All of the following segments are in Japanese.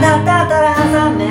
だったら挟め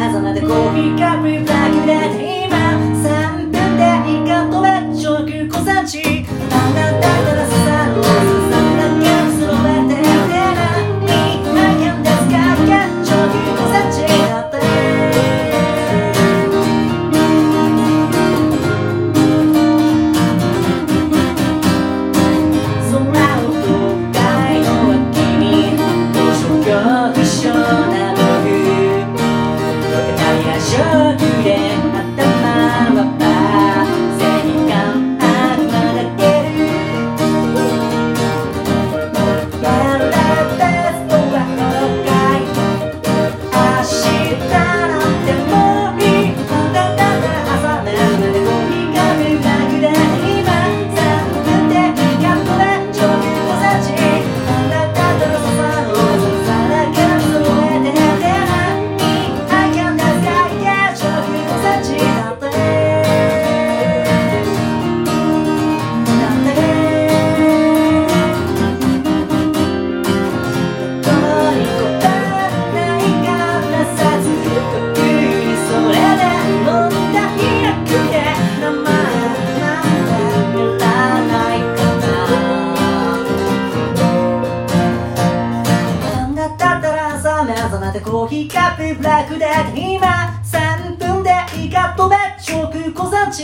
コーヒーカップブラックで今3分でいいかとべ食小産地。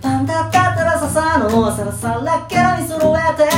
パンタッタタラササのサラサラケラに揃えて。